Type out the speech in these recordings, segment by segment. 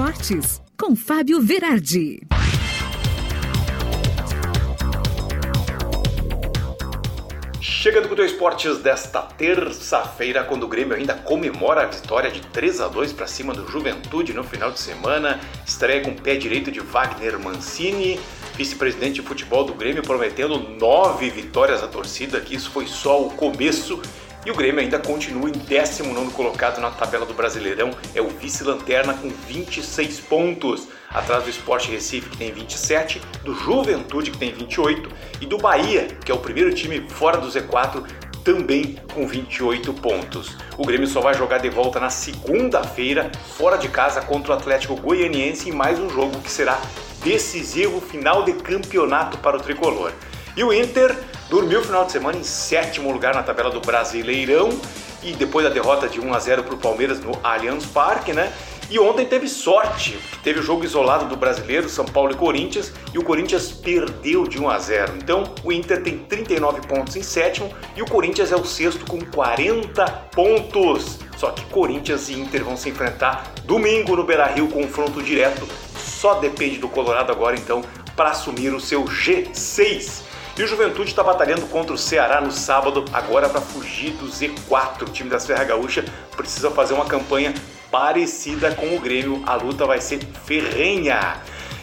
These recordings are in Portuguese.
Esportes, com Fábio Verardi. Chega do Cultura Esportes desta terça-feira, quando o Grêmio ainda comemora a vitória de 3 a 2 para cima do Juventude no final de semana, estreia com o pé direito de Wagner Mancini, vice-presidente de futebol do Grêmio, prometendo nove vitórias à torcida, que isso foi só o começo. E o Grêmio ainda continua em 19 colocado na tabela do Brasileirão, é o vice-lanterna com 26 pontos atrás do Sport Recife, que tem 27, do Juventude, que tem 28, e do Bahia, que é o primeiro time fora do Z4, também com 28 pontos. O Grêmio só vai jogar de volta na segunda-feira, fora de casa, contra o Atlético Goianiense, em mais um jogo que será decisivo final de campeonato para o tricolor. E o Inter dormiu o final de semana em sétimo lugar na tabela do Brasileirão e depois da derrota de 1 a 0 para o Palmeiras no Allianz Parque, né? E ontem teve sorte, teve o jogo isolado do brasileiro, São Paulo e Corinthians, e o Corinthians perdeu de 1 a 0. Então o Inter tem 39 pontos em sétimo e o Corinthians é o sexto com 40 pontos. Só que Corinthians e Inter vão se enfrentar domingo no Beira Rio, confronto direto. Só depende do Colorado agora então para assumir o seu G6. E o Juventude está batalhando contra o Ceará no sábado, agora para fugir do Z4. O time da Serra Gaúcha precisa fazer uma campanha parecida com o Grêmio. A luta vai ser ferrenha.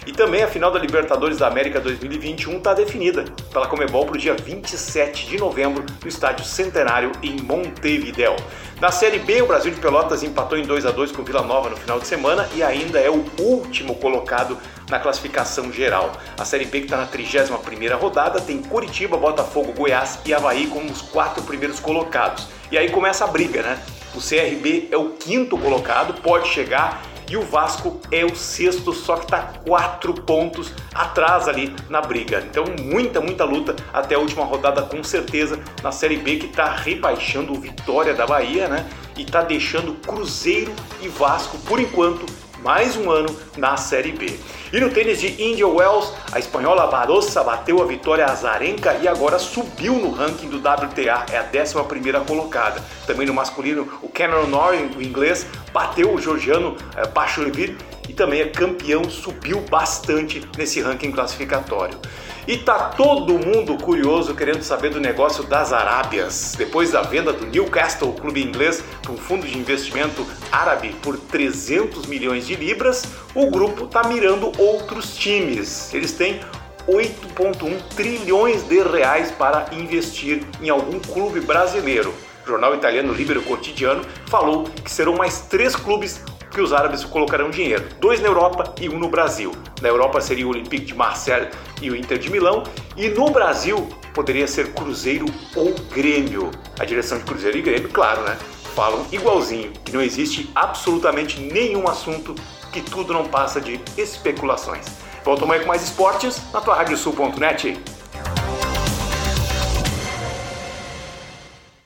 E também a final da Libertadores da América 2021 está definida pela Comebol para o dia 27 de novembro no Estádio Centenário em Montevideo. Na Série B, o Brasil de Pelotas empatou em 2 a 2 com o Vila Nova no final de semana e ainda é o último colocado na classificação geral. A Série B que está na 31ª rodada tem Curitiba, Botafogo, Goiás e Havaí como os quatro primeiros colocados. E aí começa a briga, né? O CRB é o quinto colocado, pode chegar e o Vasco é o sexto, só que está quatro pontos atrás ali na briga. Então, muita, muita luta até a última rodada, com certeza, na Série B, que está rebaixando o Vitória da Bahia, né? E está deixando Cruzeiro e Vasco, por enquanto, mais um ano na Série B. E no tênis de India Wells, a espanhola Barossa bateu a vitória azarenca e agora subiu no ranking do WTA, é a 11 colocada. Também no masculino, o Cameron Norrie, o inglês, bateu o georgiano eh, Pachulivir e também é campeão, subiu bastante nesse ranking classificatório. E tá todo mundo curioso querendo saber do negócio das Arábias. Depois da venda do Newcastle, clube inglês, para um fundo de investimento árabe por 300 milhões de libras, o grupo está mirando outros times. Eles têm 8,1 trilhões de reais para investir em algum clube brasileiro. O jornal italiano Libero Quotidiano falou que serão mais três clubes que os árabes colocarão dinheiro, dois na Europa e um no Brasil. Na Europa seria o Olympique de Marseille e o Inter de Milão, e no Brasil poderia ser Cruzeiro ou Grêmio. A direção de Cruzeiro e Grêmio, claro, né? Falam igualzinho, que não existe absolutamente nenhum assunto, que tudo não passa de especulações. Volto amanhã com mais esportes na tua radiosul.net.